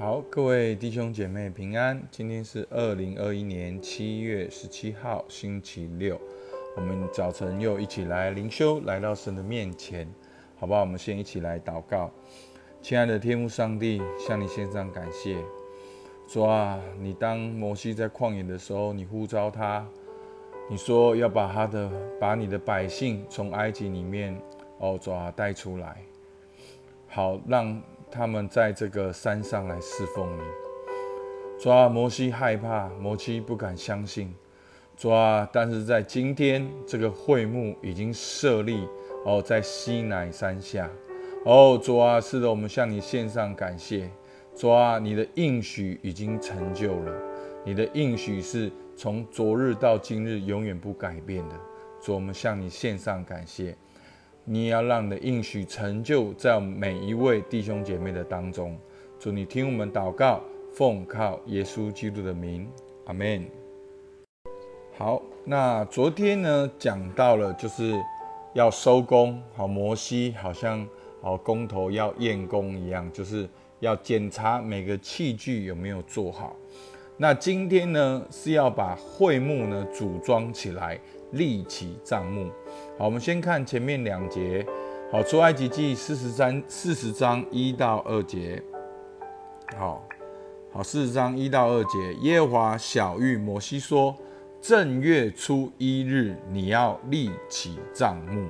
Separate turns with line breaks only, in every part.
好，各位弟兄姐妹平安。今天是二零二一年七月十七号，星期六。我们早晨又一起来灵修，来到神的面前，好不好？我们先一起来祷告。亲爱的天父上帝，向你献上感谢。主啊，你当摩西在旷野的时候，你呼召他，你说要把他的、把你的百姓从埃及里面哦，主啊带出来，好让。他们在这个山上来侍奉你，主啊，摩西害怕，摩西不敢相信，主啊，但是在今天这个会幕已经设立哦，在西乃山下，哦，主啊，是的，我们向你献上感谢，主啊，你的应许已经成就了，你的应许是从昨日到今日永远不改变的，主，我们向你献上感谢。你也要让你的应许成就在每一位弟兄姐妹的当中。祝你听我们祷告，奉靠耶稣基督的名，阿门。好，那昨天呢讲到了就是要收工，好，摩西好像好工头要验工一样，就是要检查每个器具有没有做好。那今天呢是要把会幕呢组装起来，立起帐幕。好，我们先看前面两节。好，出埃及记四十三四十章一到二节。好，好，四十章一到二节，耶和华小谕摩西说：正月初一日，你要立起帐幕。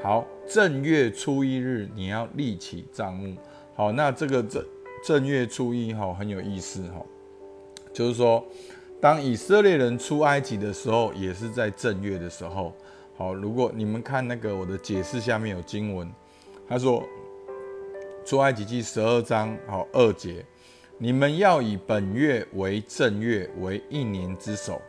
好，正月初一日，你要立起帐幕。好，那这个正正月初一，哈，很有意思，哈，就是说，当以色列人出埃及的时候，也是在正月的时候。好，如果你们看那个我的解释下面有经文，他说出埃及记十二章好二节，你们要以本月为正月，为一年之首。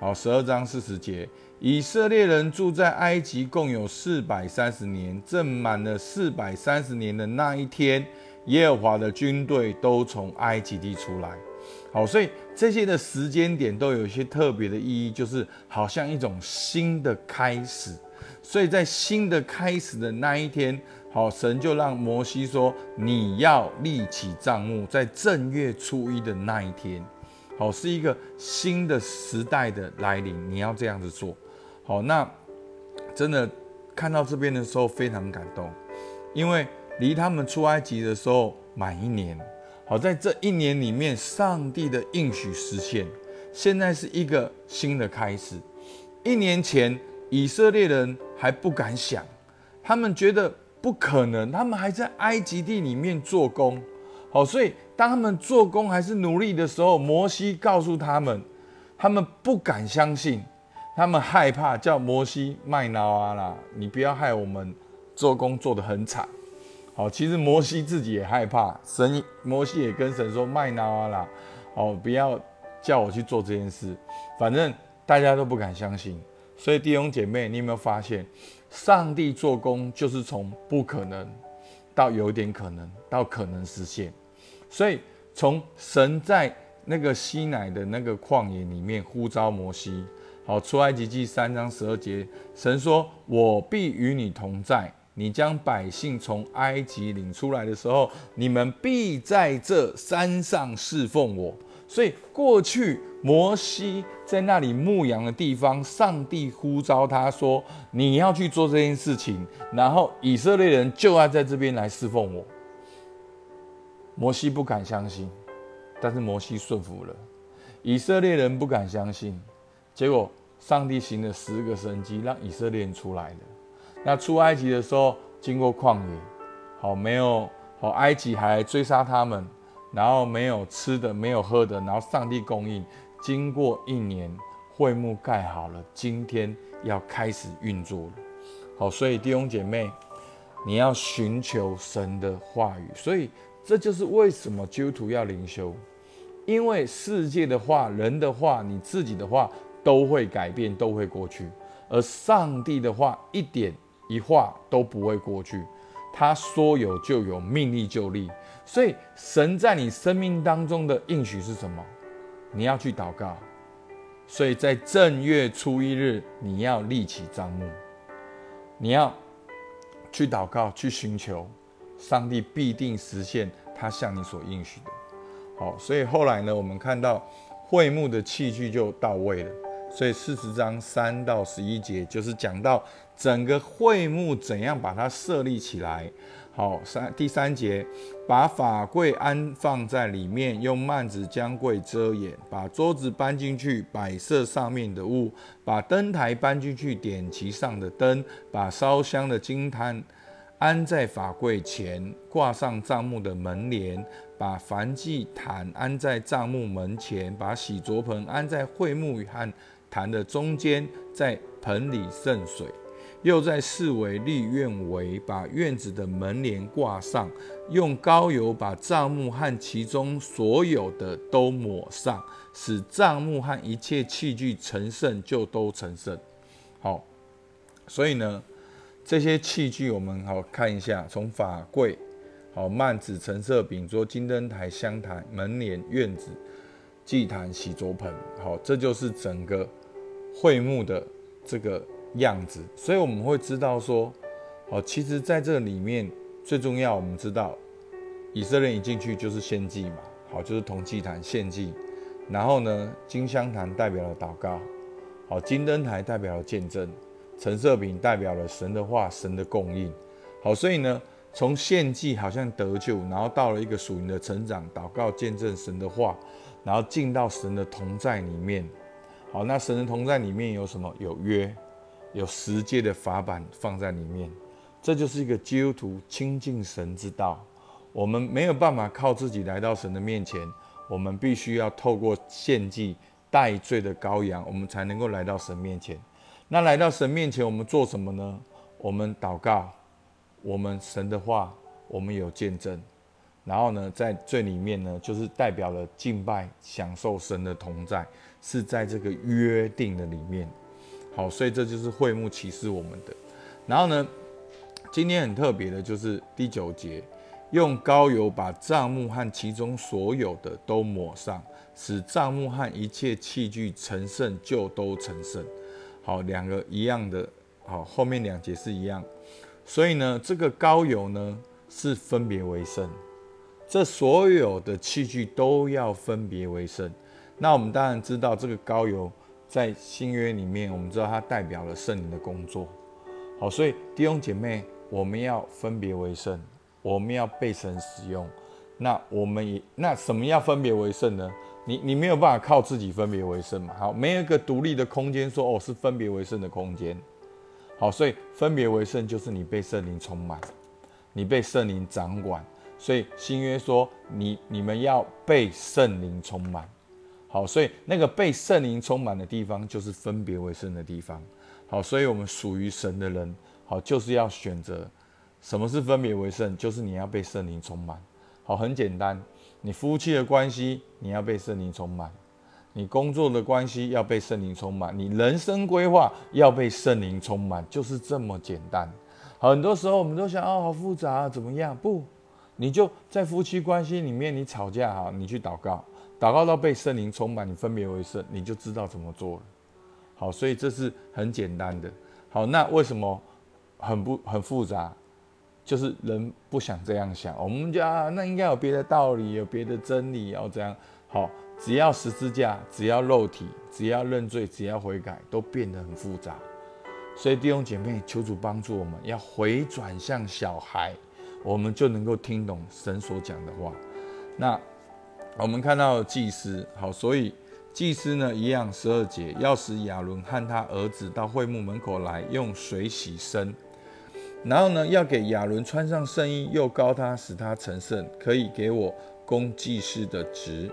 好，十二章四十节，以色列人住在埃及共有四百三十年，正满了四百三十年的那一天，耶和华的军队都从埃及地出来。好，所以这些的时间点都有一些特别的意义，就是好像一种新的开始。所以在新的开始的那一天，好，神就让摩西说：“你要立起帐幕，在正月初一的那一天，好，是一个新的时代的来临，你要这样子做。”好，那真的看到这边的时候非常感动，因为离他们出埃及的时候满一年。好，在这一年里面，上帝的应许实现，现在是一个新的开始。一年前，以色列人还不敢想，他们觉得不可能，他们还在埃及地里面做工。好，所以当他们做工还是努力的时候，摩西告诉他们，他们不敢相信，他们害怕，叫摩西卖脑啊啦，你不要害我们做工做得很惨。好，其实摩西自己也害怕，神摩西也跟神说：“麦拿瓦啦，哦，不要叫我去做这件事。”反正大家都不敢相信。所以弟兄姐妹，你有没有发现，上帝做工就是从不可能到有点可能，到可能实现。所以从神在那个西乃的那个旷野里面呼召摩西，好，出埃及记三章十二节，神说：“我必与你同在。”你将百姓从埃及领出来的时候，你们必在这山上侍奉我。所以过去摩西在那里牧羊的地方，上帝呼召他说：“你要去做这件事情。”然后以色列人就要在这边来侍奉我。摩西不敢相信，但是摩西顺服了。以色列人不敢相信，结果上帝行了十个神迹，让以色列人出来了。那出埃及的时候，经过旷野，好没有好，埃及还追杀他们，然后没有吃的，没有喝的，然后上帝供应。经过一年，会幕盖好了，今天要开始运作了。好，所以弟兄姐妹，你要寻求神的话语。所以这就是为什么基督徒要灵修，因为世界的话、人的话、你自己的话都会改变，都会过去，而上帝的话一点。一话都不会过去，他说有就有，命立就立。所以神在你生命当中的应许是什么？你要去祷告。所以在正月初一日，你要立起帐幕，你要去祷告，去寻求，上帝必定实现他向你所应许的。好，所以后来呢，我们看到会幕的器具就到位了。所以四十章三到十一节就是讲到整个会幕怎样把它设立起来。好，三第三节，把法柜安放在里面，用幔子将柜遮掩，把桌子搬进去，摆设上面的物，把灯台搬进去，点其上的灯，把烧香的金坛安在法柜前，挂上帐幕的门帘，把燔祭坛安在帐幕门前，把洗濯盆安在会幕和坛的中间，在盆里盛水。又在四围立院围，把院子的门帘挂上，用膏油把帐幕和其中所有的都抹上，使帐幕和一切器具成圣，就都成圣。好，所以呢，这些器具我们好看一下，从法柜、好幔子、橙色饼桌、金灯台、香台、门帘、院子、祭坛、洗桌盆，好，这就是整个会幕的这个。样子，所以我们会知道说，好，其实在这里面最重要，我们知道以色列一进去就是献祭嘛，好，就是铜祭坛献祭，然后呢，金香坛代表了祷告，好，金灯台代表了见证，橙色饼代表了神的话，神的供应，好，所以呢，从献祭好像得救，然后到了一个属灵的成长，祷告见证神的话，然后进到神的同在里面，好，那神的同在里面有什么？有约。有十诫的法版放在里面，这就是一个基督徒亲近神之道。我们没有办法靠自己来到神的面前，我们必须要透过献祭代罪的羔羊，我们才能够来到神面前。那来到神面前，我们做什么呢？我们祷告，我们神的话，我们有见证。然后呢，在最里面呢，就是代表了敬拜，享受神的同在，是在这个约定的里面。好，所以这就是会幕启示我们的。然后呢，今天很特别的就是第九节，用膏油把帐幕和其中所有的都抹上，使帐幕和一切器具成圣，就都成圣。好，两个一样的，好，后面两节是一样。所以呢，这个膏油呢是分别为圣，这所有的器具都要分别为圣。那我们当然知道这个膏油。在新约里面，我们知道它代表了圣灵的工作。好，所以弟兄姐妹，我们要分别为圣，我们要被神使用。那我们也那什么要分别为圣呢？你你没有办法靠自己分别为圣嘛？好，没有一个独立的空间说哦是分别为圣的空间。好，所以分别为圣就是你被圣灵充满，你被圣灵掌管。所以新约说你你们要被圣灵充满。好，所以那个被圣灵充满的地方，就是分别为圣的地方。好，所以我们属于神的人，好，就是要选择什么是分别为圣，就是你要被圣灵充满。好，很简单，你夫妻的关系，你要被圣灵充满；你工作的关系要被圣灵充满；你人生规划要被圣灵充满，就是这么简单。很多时候我们都想，哦，好复杂，怎么样？不，你就在夫妻关系里面，你吵架哈，你去祷告。祷告到被圣灵充满，你分别为圣，你就知道怎么做了。好，所以这是很简单的。好，那为什么很不很复杂？就是人不想这样想。我们家那应该有别的道理，有别的真理，要这样。好，只要十字架，只要肉体，只要认罪，只要悔改，都变得很复杂。所以弟兄姐妹，求主帮助我们，要回转向小孩，我们就能够听懂神所讲的话。那。我们看到祭司，好，所以祭司呢一样，十二节要使亚伦和他儿子到会幕门口来，用水洗身，然后呢要给亚伦穿上圣衣，又高他，使他成圣，可以给我供祭司的职，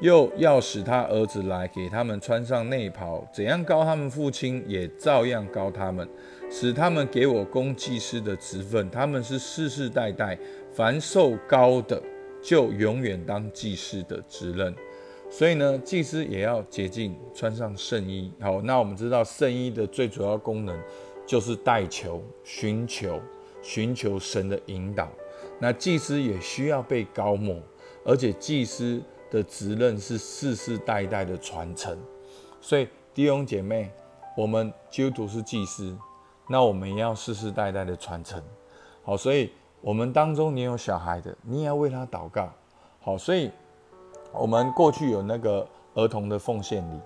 又要使他儿子来，给他们穿上内袍，怎样高他们父亲，也照样高他们，使他们给我供祭司的职分，他们是世世代代凡受高的。就永远当祭司的职任，所以呢，祭司也要洁净，穿上圣衣。好，那我们知道圣衣的最主要功能就是代求、寻求、寻求神的引导。那祭司也需要被高抹，而且祭司的职任是世世代代的传承。所以弟兄姐妹，我们基督徒是祭司，那我们也要世世代代的传承。好，所以。我们当中，你有小孩的，你也要为他祷告。好，所以我们过去有那个儿童的奉献礼，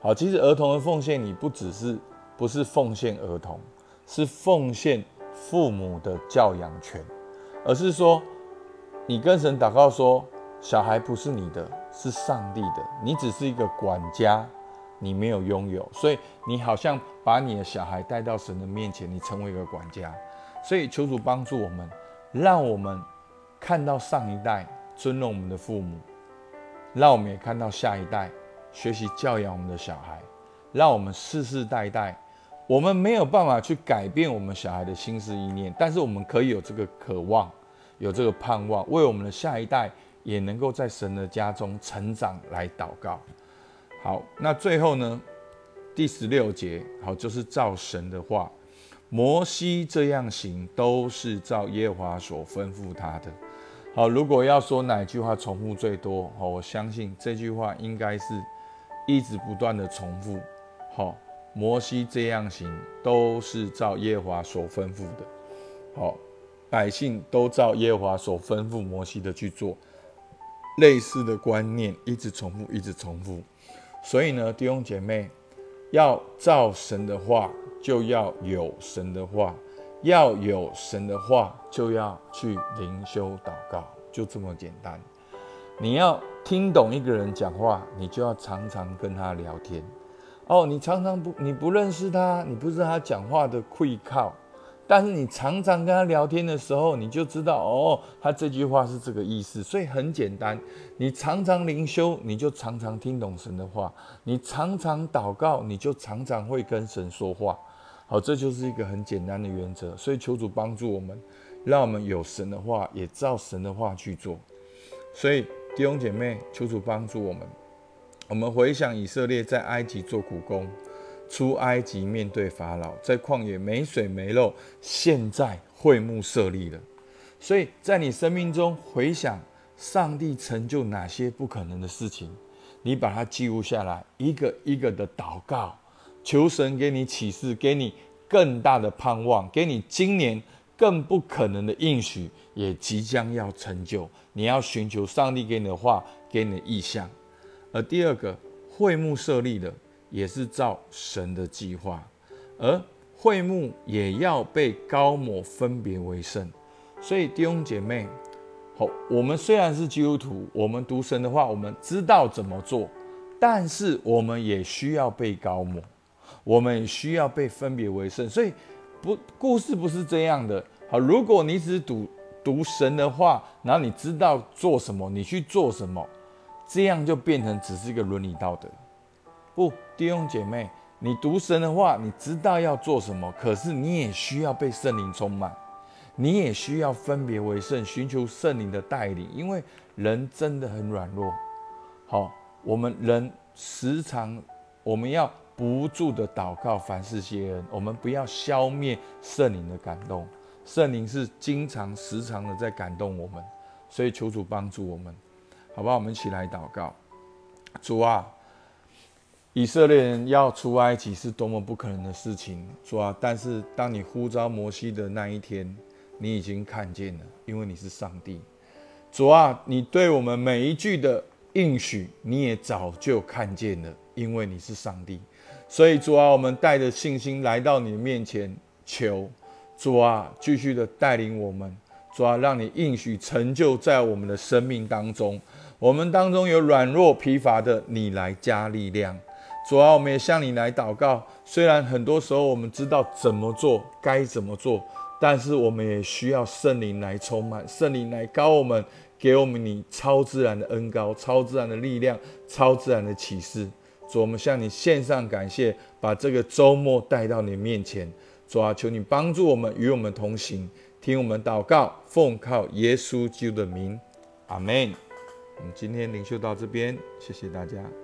好，其实儿童的奉献礼不只是不是奉献儿童，是奉献父母的教养权，而是说你跟神祷告说，小孩不是你的，是上帝的，你只是一个管家，你没有拥有，所以你好像把你的小孩带到神的面前，你成为一个管家，所以求主帮助我们，让我们看到上一代尊重我们的父母。让我们也看到下一代学习教养我们的小孩，让我们世世代代，我们没有办法去改变我们小孩的心思意念，但是我们可以有这个渴望，有这个盼望，为我们的下一代也能够在神的家中成长来祷告。好，那最后呢，第十六节，好，就是照神的话，摩西这样行，都是照耶和华所吩咐他的。好，如果要说哪句话重复最多，好，我相信这句话应该是一直不断的重复。好，摩西这样行，都是照耶和华所吩咐的。好，百姓都照耶和华所吩咐摩西的去做，类似的观念一直重复，一直重复。所以呢，弟兄姐妹，要造神的话，就要有神的话。要有神的话，就要去灵修祷告，就这么简单。你要听懂一个人讲话，你就要常常跟他聊天。哦，你常常不，你不认识他，你不知道他讲话的溃靠，但是你常常跟他聊天的时候，你就知道哦，他这句话是这个意思。所以很简单，你常常灵修，你就常常听懂神的话；你常常祷告，你就常常会跟神说话。好，这就是一个很简单的原则，所以求主帮助我们，让我们有神的话，也照神的话去做。所以弟兄姐妹，求主帮助我们。我们回想以色列在埃及做苦工，出埃及面对法老，在旷野没水没肉，现在会幕设立了。所以在你生命中回想上帝成就哪些不可能的事情，你把它记录下来，一个一个的祷告。求神给你启示，给你更大的盼望，给你今年更不可能的应许，也即将要成就。你要寻求上帝给你的话，给你的意向。而第二个会幕设立的，也是照神的计划，而会幕也要被高抹分别为圣。所以弟兄姐妹，好，我们虽然是基督徒，我们读神的话，我们知道怎么做，但是我们也需要被高抹。我们也需要被分别为圣，所以不故事不是这样的。好，如果你只读读神的话，然后你知道做什么，你去做什么，这样就变成只是一个伦理道德。不，弟兄姐妹，你读神的话，你知道要做什么，可是你也需要被圣灵充满，你也需要分别为圣，寻求圣灵的带领，因为人真的很软弱。好，我们人时常我们要。不住的祷告，凡事谢恩。我们不要消灭圣灵的感动，圣灵是经常、时常的在感动我们，所以求主帮助我们，好不好？我们一起来祷告。主啊，以色列人要出埃及是多么不可能的事情，主啊！但是当你呼召摩西的那一天，你已经看见了，因为你是上帝。主啊，你对我们每一句的应许，你也早就看见了，因为你是上帝。所以主啊，我们带着信心来到你的面前，求主啊，继续的带领我们。主啊，让你应许成就在我们的生命当中。我们当中有软弱疲乏的，你来加力量。主啊，我们也向你来祷告。虽然很多时候我们知道怎么做，该怎么做，但是我们也需要圣灵来充满，圣灵来高我们，给我们你超自然的恩高、超自然的力量、超自然的启示。主，我们向你献上感谢，把这个周末带到你面前。主啊，求你帮助我们，与我们同行，听我们祷告，奉靠耶稣基督的名，阿门。我们今天领袖到这边，谢谢大家。